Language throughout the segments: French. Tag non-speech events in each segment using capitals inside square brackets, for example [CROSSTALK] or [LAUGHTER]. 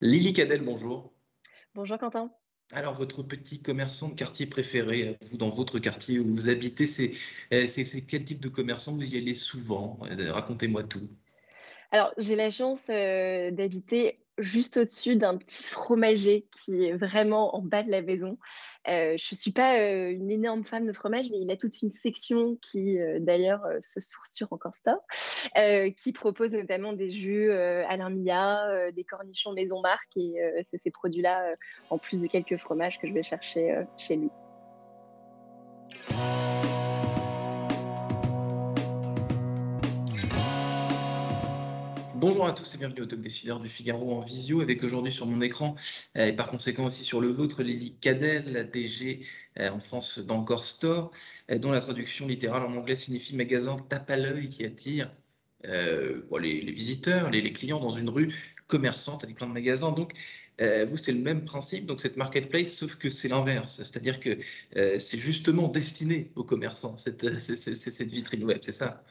Lily Cadel, bonjour. Bonjour Quentin. Alors, votre petit commerçant de quartier préféré, vous, dans votre quartier où vous habitez, c'est c'est- quel type de commerçant? Vous y allez souvent Euh, Racontez-moi tout. Alors, j'ai la chance euh, d'habiter juste au-dessus d'un petit fromager qui est vraiment en bas de la maison. Euh, je ne suis pas euh, une énorme fan de fromage, mais il a toute une section qui, euh, d'ailleurs, se source sur Encore Store, qui propose notamment des jus Alain euh, des cornichons Maison Marque, et c'est ces produits-là, en plus de quelques fromages, que je vais chercher chez lui. Bonjour à tous et bienvenue au Top Décideur du Figaro en visio, avec aujourd'hui sur mon écran, euh, et par conséquent aussi sur le vôtre, Lily Cadel, la DG euh, en France d'Encore Store, euh, dont la traduction littérale en anglais signifie magasin tape à l'œil qui attire les, visiteurs, les, clients dans une rue commerçante avec plein de magasins. Donc, vous, c'est le même principe, donc cette marketplace, sauf que c'est l'inverse, c'est-à-dire que c'est justement destiné aux commerçants, cette, [LAUGHS] cette vitrine web, c'est ça?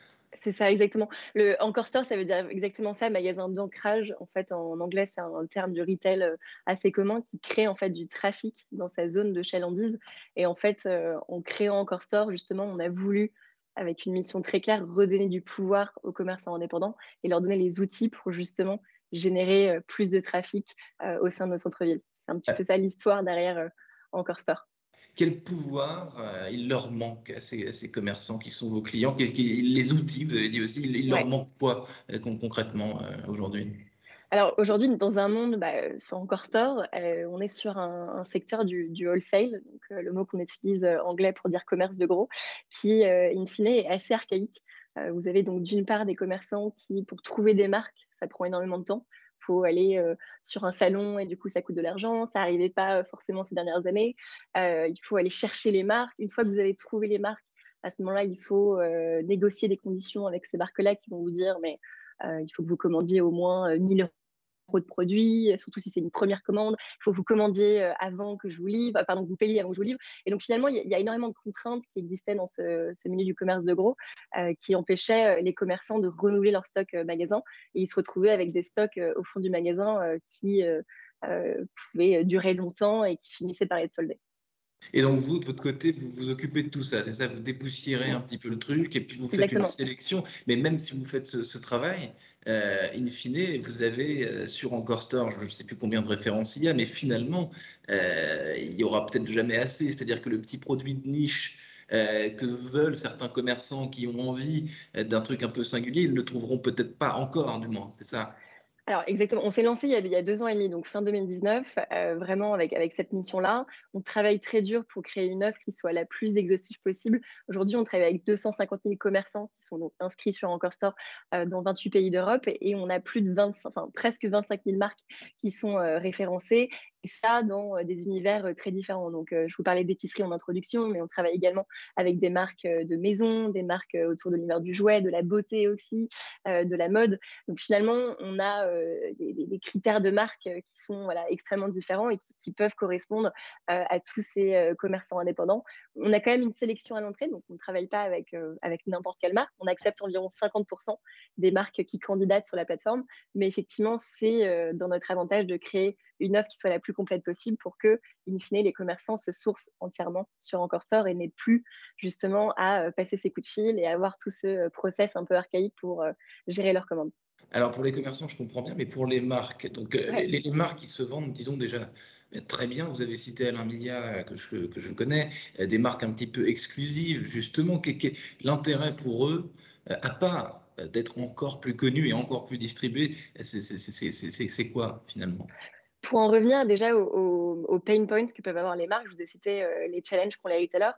C'est ça, exactement. Le Encore Store, ça veut dire exactement ça, magasin d'ancrage. En fait, en anglais, c'est un terme du retail euh, assez commun qui crée en fait du trafic dans sa zone de chalandise. Et en fait, euh, en créant Encore Store, justement, on a voulu, avec une mission très claire, redonner du pouvoir aux commerçants indépendants et leur donner les outils pour justement générer euh, plus de trafic euh, au sein de nos centres-villes. C'est un petit peu ça l'histoire derrière euh, Encore Store. Quel pouvoir euh, il leur manque à ces, à ces commerçants qui sont vos clients Quels- quels- Les outils, vous avez dit aussi, il, il leur Ouais. manque quoi euh, con- concrètement euh, aujourd'hui? Alors aujourd'hui, dans un monde bah, sans encore store, euh, on est sur un, un secteur du, du wholesale, donc euh, le mot qu'on utilise euh, anglais pour dire commerce de gros, qui in fine est assez archaïque. Vous avez donc d'une part des commerçants qui, pour trouver des marques, ça prend énormément de temps. Il faut aller euh, sur un salon et du coup ça coûte de l'argent. Ça n'arrivait pas euh, forcément ces dernières années. Euh, il faut aller chercher les marques. Une fois que vous avez trouvé les marques, à ce moment-là, il faut négocier des conditions avec ces marques-là qui vont vous dire mais il faut que vous commandiez au moins euh, 1000 euros de produits, euh, surtout si c'est une première commande. Il faut que vous commandiez euh, avant que je vous livre, euh, pardon, que vous payiez avant que je vous livre. Et donc finalement, il y, a- il y a énormément de contraintes qui existaient dans ce, ce milieu du commerce de gros euh, qui empêchaient les commerçants de renouveler leur stock magasin. Et ils se retrouvaient avec des stocks au fond du magasin euh, qui pouvaient durer longtemps et qui finissaient par être soldés. Et donc vous, de votre côté, vous vous occupez de tout ça, c'est ça? Vous dépoussiérez un petit peu le truc et puis vous faites Exactement. une sélection. Mais même si vous faites ce, ce travail, euh, in fine, vous avez euh, sur Encore Store, je ne sais plus combien de références il y a, mais finalement, euh, il y aura peut-être jamais assez. C'est-à-dire que le petit produit de niche euh, que veulent certains commerçants qui ont envie d'un truc un peu singulier, ils ne le trouveront peut-être pas encore, du moins. C'est ça. Alors exactement, on s'est lancé il y, a, deux ans et demi, donc fin 2019, euh, vraiment avec, cette mission-là. On travaille très dur pour créer une offre qui soit la plus exhaustive possible. Aujourd'hui, on travaille avec 250 000 commerçants qui sont donc inscrits sur Encore Store euh, dans 28 pays d'Europe et, et on a plus de 25, enfin, presque 25 000 marques qui sont euh, référencées et ça dans euh, des univers euh, très différents. Donc euh, je vous parlais d'épicerie en introduction, mais on travaille également avec des marques de maison, des marques autour de l'univers du jouet, de la beauté aussi, de la mode. Donc finalement, on a des, critères de marque qui sont extrêmement différents et qui, peuvent correspondre à tous ces commerçants indépendants. On a quand même une sélection à l'entrée, donc on ne travaille pas avec, avec n'importe quelle marque. On accepte environ 50% des marques qui candidatent sur la plateforme, mais effectivement, c'est dans notre avantage de créer une offre qui soit la plus complète possible pour que, in fine, les commerçants se sourcent entièrement sur Encore Store et n'aient plus justement à euh, passer ses coups de fil et avoir tout ce euh, process un peu archaïque pour euh, gérer leurs commandes. Alors pour les commerçants, je comprends bien, mais pour les marques, donc Ouais. les, les marques qui se vendent, disons déjà euh, très bien, vous avez cité Alain euh, que je, que je connais, des marques un petit peu exclusives, justement, l'intérêt pour eux, à part d'être encore plus connus et encore plus distribués, c'est quoi finalement? Pour en revenir déjà aux, pain points que peuvent avoir les marques, je vous ai cité euh, les challenges qu'ont les retailers.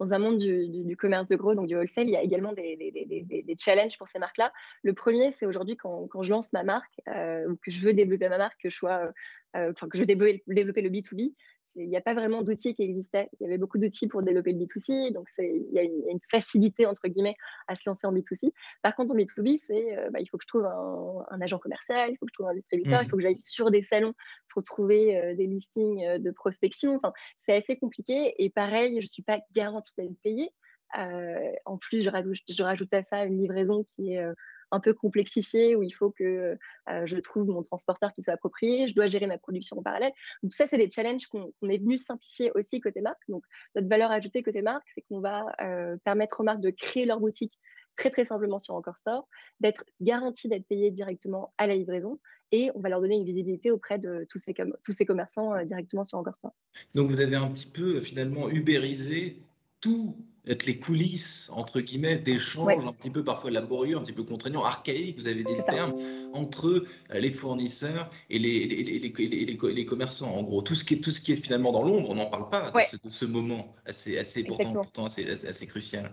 dans un monde du, commerce de gros, donc du wholesale, il y a également des, challenges pour ces marques-là. Le premier, c'est aujourd'hui quand, je lance ma marque ou que je veux développer ma marque, que je sois, enfin que je veux développer le B2B, il n'y a pas vraiment d'outils qui existaient. Il y avait beaucoup d'outils pour développer le B2C, donc il y a une, facilité, entre guillemets, à se lancer en B2C. Par contre, en B2B, c'est euh, bah, il faut que je trouve un, agent commercial, il faut que je trouve un distributeur, il mmh. faut que j'aille sur des salons pour trouver euh, des listings euh, de prospection. Enfin, c'est assez compliqué. Et pareil, je ne suis pas garantie d'être payée. en plus, je rajoute, je rajoute, à ça une livraison qui est un peu complexifié où il faut que euh, je trouve mon transporteur qui soit approprié, je dois gérer ma production en parallèle. Donc, ça, c'est des challenges qu'on est venu simplifier aussi côté marque. Donc, notre valeur ajoutée côté marque, c'est qu'on va euh, permettre aux marques de créer leur boutique très très simplement sur Encore Sort, d'être garantie d'être payées directement à la livraison et on va leur donner une visibilité auprès de tous ces, tous ces commerçants euh, directement sur Encore Store. Donc vous avez un petit peu finalement ubérisé tout être les coulisses, entre guillemets, d'échanges un petit peu parfois laborieux, un petit peu contraignants, archaïques, vous avez des termes, entre euh, les fournisseurs et les, les, les, commerçants. En gros, tout ce, qui est, tout ce qui est finalement dans l'ombre, on n'en parle pas de, ce, moment assez, assez pourtant, pourtant assez, assez crucial.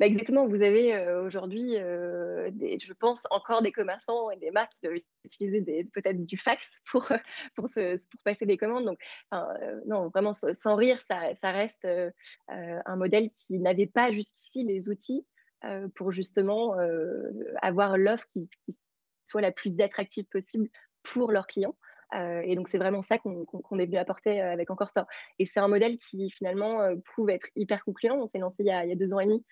Bah, exactement, vous avez euh, aujourd'hui, euh, je pense, encore des commerçants et des marques qui doivent utiliser peut-être du fax [LAUGHS] pour, pour, passer des commandes. Donc, euh, non, vraiment, sans rire, ça, reste un modèle qui n'avait pas jusqu'ici les outils pour justement avoir l'offre qui, soit la plus attractive possible pour leurs clients. et donc, c'est vraiment ça qu'on est venu apporter avec Encore Store. Et c'est un modèle qui, finalement, prouve être hyper concluant. On s'est lancé il y, a, deux ans et demi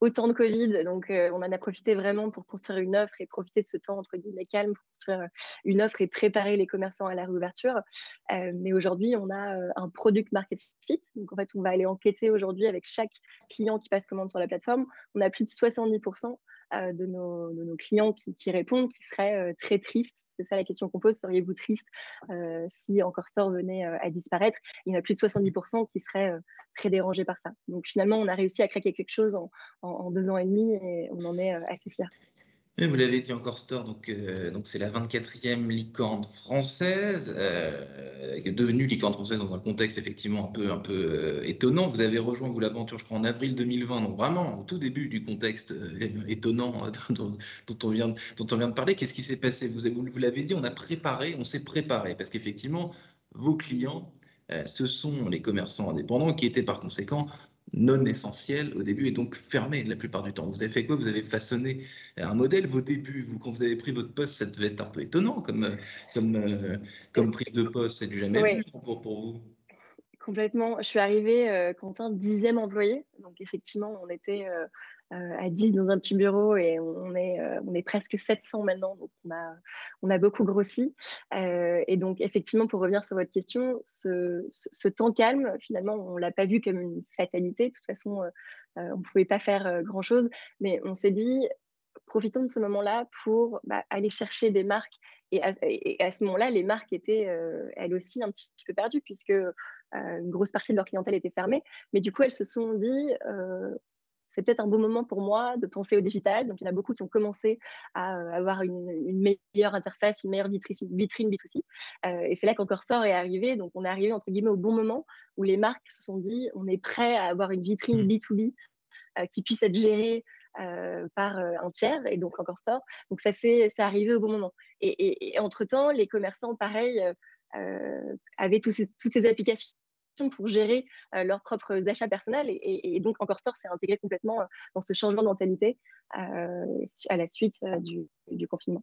autant de Covid, donc euh, on en a profité vraiment pour construire une offre et profiter de ce temps entre guillemets calme pour construire euh, une offre et préparer les commerçants à la réouverture. Euh, mais aujourd'hui, on a un product market fit. Donc en fait, on va aller enquêter aujourd'hui avec chaque client qui passe commande sur la plateforme. On a plus de 70% de nos, de, nos, clients qui, répondent, qui seraient très tristes c'est ça la question qu'on pose. Seriez-vous triste euh, si Encore Store venait euh, à disparaître? Il y en a plus de 70% qui seraient euh, très dérangés par ça. Donc finalement, on a réussi à craquer quelque chose en deux ans et demi et on en est assez fiers vous l'avez dit encore Store, donc euh, donc c'est la 24e licorne française, euh, devenue licorne française dans un contexte effectivement un peu euh, étonnant. Vous avez rejoint vous l'aventure, je crois, en avril 2020, donc vraiment au tout début du contexte étonnant dont, on vient dont on vient de parler. Qu'est-ce qui s'est passé? Vous vous l'avez dit, on a préparé, on s'est préparé parce qu'effectivement vos clients ce sont les commerçants indépendants qui étaient par conséquent non essentiel au début et donc fermé la plupart du temps. Vous avez fait quoi? Vous avez façonné un modèle. Vos débuts, vous, quand vous avez pris votre poste, ça devait être un peu étonnant comme, comme, euh, comme prise de poste. C'est du jamais vu pour, pour, vous. Complètement. Je suis arrivée, euh, Quentin, dixième employé. Donc effectivement, on était euh, euh, à 10 dans un petit bureau et on est, on est presque 700 maintenant, donc on a, on a beaucoup grossi. Et donc, effectivement, pour revenir sur votre question, ce, ce, temps calme, finalement, on ne l'a pas vu comme une fatalité. De toute façon, on ne pouvait pas faire grand-chose, mais on s'est dit, profitons de ce moment-là pour bah, aller chercher des marques. Et à, ce moment-là, les marques étaient elles aussi un petit peu perdues puisque une grosse partie de leur clientèle était fermée. Mais du coup, elles se sont dit, c'est peut-être un bon moment pour moi de penser au digital. Donc, il y en a beaucoup qui ont commencé à euh, avoir une, meilleure interface, une meilleure vitrine, vitrine B2C. Euh, et c'est là qu'Encore Sort est arrivé. Donc, on est arrivé, entre guillemets, au bon moment où les marques se sont dit, on est prêt à avoir une vitrine B2B mmh. euh, qui puisse être gérée par un tiers, et donc Encore Store. Donc, ça c'est arrivé au bon moment. Et, entre-temps, les commerçants, pareil, avaient toutes ces applications pour gérer euh, leurs propres achats personnels. Et, donc, Encore Store s'est intégré complètement euh, dans ce changement de mentalité euh, à la suite du, confinement.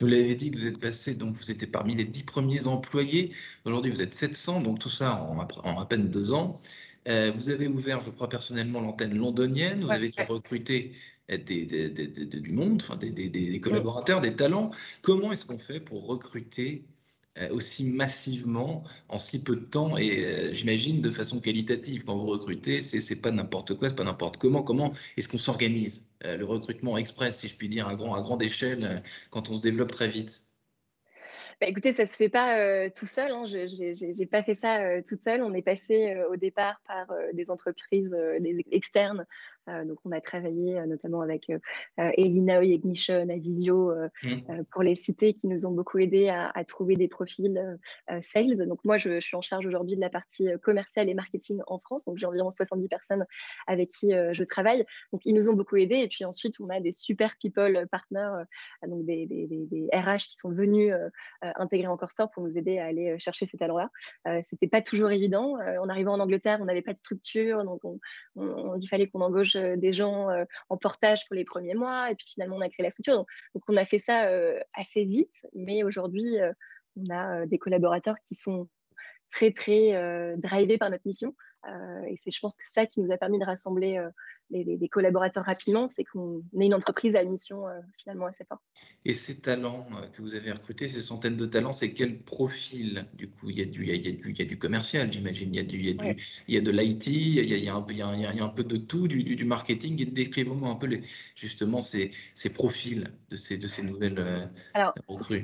Vous l'avez dit vous êtes passé, donc vous étiez parmi les dix premiers employés. Aujourd'hui, vous êtes 700, donc tout ça en, à peine deux ans. Vous avez ouvert, je crois personnellement, l'antenne londonienne. Vous avez recruté du monde, enfin des, des, collaborateurs, des talents. Comment est-ce qu'on fait pour recruter euh, aussi massivement en si peu de temps et euh, j'imagine de façon qualitative? Quand vous recrutez, c'est pas n'importe quoi, c'est pas n'importe comment. Comment est-ce qu'on s'organise euh, le recrutement express, si je puis dire, à, grand, à grande échelle, quand on se développe très vite? Bah, écoutez, ça se fait pas tout seul. Hein. Je n'ai pas fait ça toute seule. On est passé au départ par des entreprises externes euh, donc, on a travaillé euh, notamment avec euh, Illinois Ignition, Avisio, mmh. pour les cités qui nous ont beaucoup aidé à, trouver des profils sales. Donc, moi, je, suis en charge aujourd'hui de la partie commerciale et marketing en France. Donc, j'ai environ 70 personnes avec qui je travaille. Donc, ils nous ont beaucoup aidés. Et puis ensuite, on a des super people partners, donc des, des, RH qui sont venus intégrer Encore Store pour nous aider à aller chercher ces talents-là. C'était pas toujours évident. en arrivant en Angleterre, on n'avait pas de structure, donc il fallait qu'on embauche euh, des gens euh, en portage pour les premiers mois, et puis finalement on a créé la structure. Donc, on a fait ça euh, assez vite, mais aujourd'hui on a des collaborateurs qui sont très très drivés par notre mission. Et c'est, je pense, que ça qui nous a permis de rassembler les, collaborateurs rapidement, c'est qu'on est une entreprise à une mission euh, finalement assez forte. Et ces talents euh, que vous avez recrutés, ces centaines de talents, c'est quel profil Du coup, il y a du, il y a, du, il y a du commercial, j'imagine, il y a, du, il y a, du, il y a de l'IT, il, y a un peu, il, y a, il y a un peu de tout, du, du, marketing. Et décrivez-moi un peu les, justement ces, ces profils de ces, de ces nouvelles euh, Alors, recrues.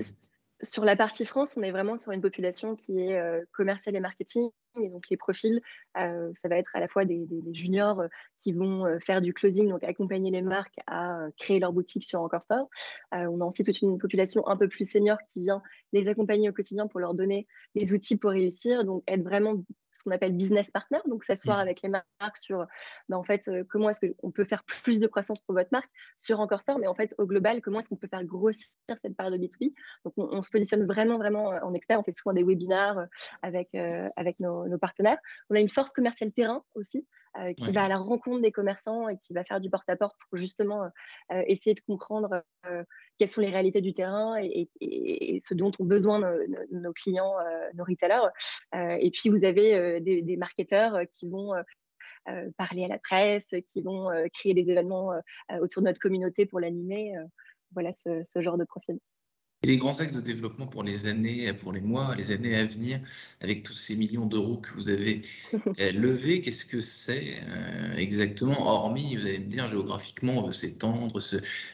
Sur la partie France, on est vraiment sur une population qui est commerciale et marketing et donc les profils, euh, ça va être à la fois des, juniors euh, qui vont euh, faire du closing, donc accompagner les marques à créer leur boutique sur Encore Store. on a aussi toute une population un peu plus senior qui vient les accompagner au quotidien pour leur donner les outils pour réussir, donc être vraiment ce qu'on appelle business partner, donc s'asseoir mmh. avec les marques sur ben, en fait comment est-ce qu'on peut faire plus de croissance pour votre marque sur Encore Store, mais en fait au global comment est-ce qu'on peut faire grossir cette part de B2B. Donc on, se positionne vraiment vraiment en expert, on fait souvent des webinars avec avec nos nos, partenaires. On a une force commerciale terrain aussi, euh, qui va à la rencontre des commerçants et qui va faire du porte-à-porte pour justement euh, euh, essayer de comprendre quelles sont les réalités du terrain et, ce dont ont besoin nos, clients, nos retailers. et puis, vous avez des, marketeurs qui vont parler à la presse, qui vont créer des événements autour de notre communauté pour l'animer. voilà ce genre de profil. Et les grands axes de développement pour les années, pour les mois, les années à venir, avec tous ces millions d'euros que vous avez [LAUGHS] euh, levés, qu'est-ce que c'est euh, exactement? Hormis, vous allez me dire, géographiquement, on veut s'étendre,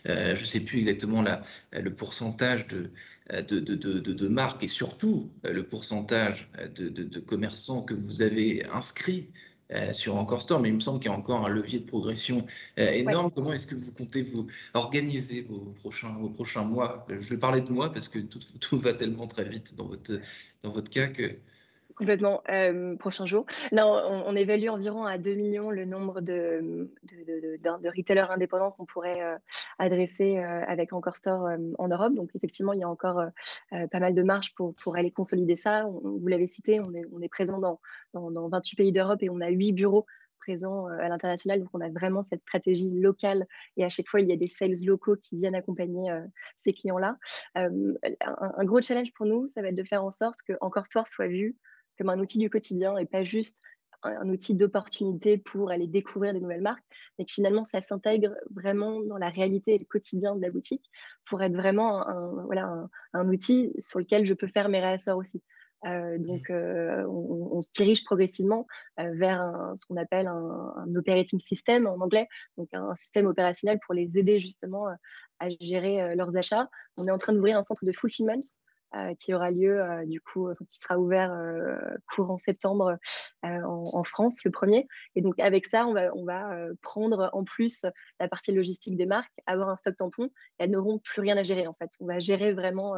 euh, je ne sais plus exactement la, le pourcentage de, de, de, de, de, marques et surtout le pourcentage de, commerçants que vous avez inscrits euh, sur Encore Store, mais il me semble qu'il y a encore un levier de progression euh, énorme. Comment est-ce que vous comptez vous organiser vos prochains, vos prochains mois Je vais parler de moi parce que tout, tout, va tellement très vite dans votre, dans votre cas que Complètement. Euh, prochain jour. Non, on, évalue environ à 2 millions le nombre de, de, de, retailers indépendants qu'on pourrait euh, adresser euh, avec Encore Store en Europe. Donc, effectivement, il y a encore pas mal de marge pour, aller consolider ça. vous l'avez cité, on est, présent dans, dans, dans 28 pays d'Europe et on a 8 bureaux présents à l'international. Donc, on a vraiment cette stratégie locale et à chaque fois, il y a des sales locaux qui viennent accompagner ces clients-là. Un, un, gros challenge pour nous, ça va être de faire en sorte que Encore Store soit vu comme un outil du quotidien et pas juste un, outil d'opportunité pour aller découvrir des nouvelles marques, mais que finalement ça s'intègre vraiment dans la réalité et le quotidien de la boutique pour être vraiment un, voilà, un, outil sur lequel je peux faire mes réassorts aussi. Euh, donc, mmh. euh, on, se dirige progressivement euh, vers ce qu'on appelle un, operating system en anglais, donc un système opérationnel pour les aider justement à gérer leurs achats. On est en train d'ouvrir un centre de fulfillment qui aura lieu euh, du coup, euh, qui sera ouvert courant septembre en, France, le premier. Et donc avec ça, on va, on va prendre en plus la partie logistique des marques, avoir un stock tampon, elles n'auront plus rien à gérer en fait. On va gérer vraiment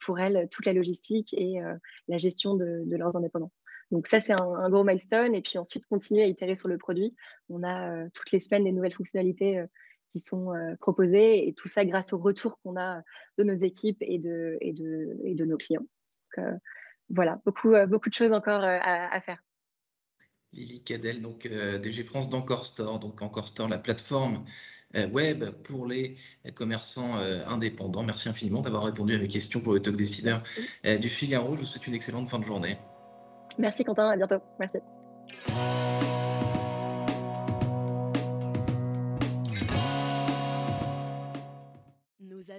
pour elles toute la logistique et la gestion de, leurs indépendants. Donc ça, c'est un, gros milestone. Et puis ensuite, continuer à itérer sur le produit. On a toutes les semaines des nouvelles fonctionnalités qui sont euh, proposés et tout ça grâce au retour qu'on a de nos équipes et de, et de, et de nos clients. Donc, euh, voilà, beaucoup, euh, beaucoup de choses encore à, faire. Lily Cadel, donc DG France d'Encore Store, donc Encore Store, la plateforme web pour les commerçants indépendants. Merci infiniment d'avoir répondu à mes questions pour le talk décideur du Figaro. Je vous souhaite une excellente fin de journée. Merci Quentin, à bientôt. Merci.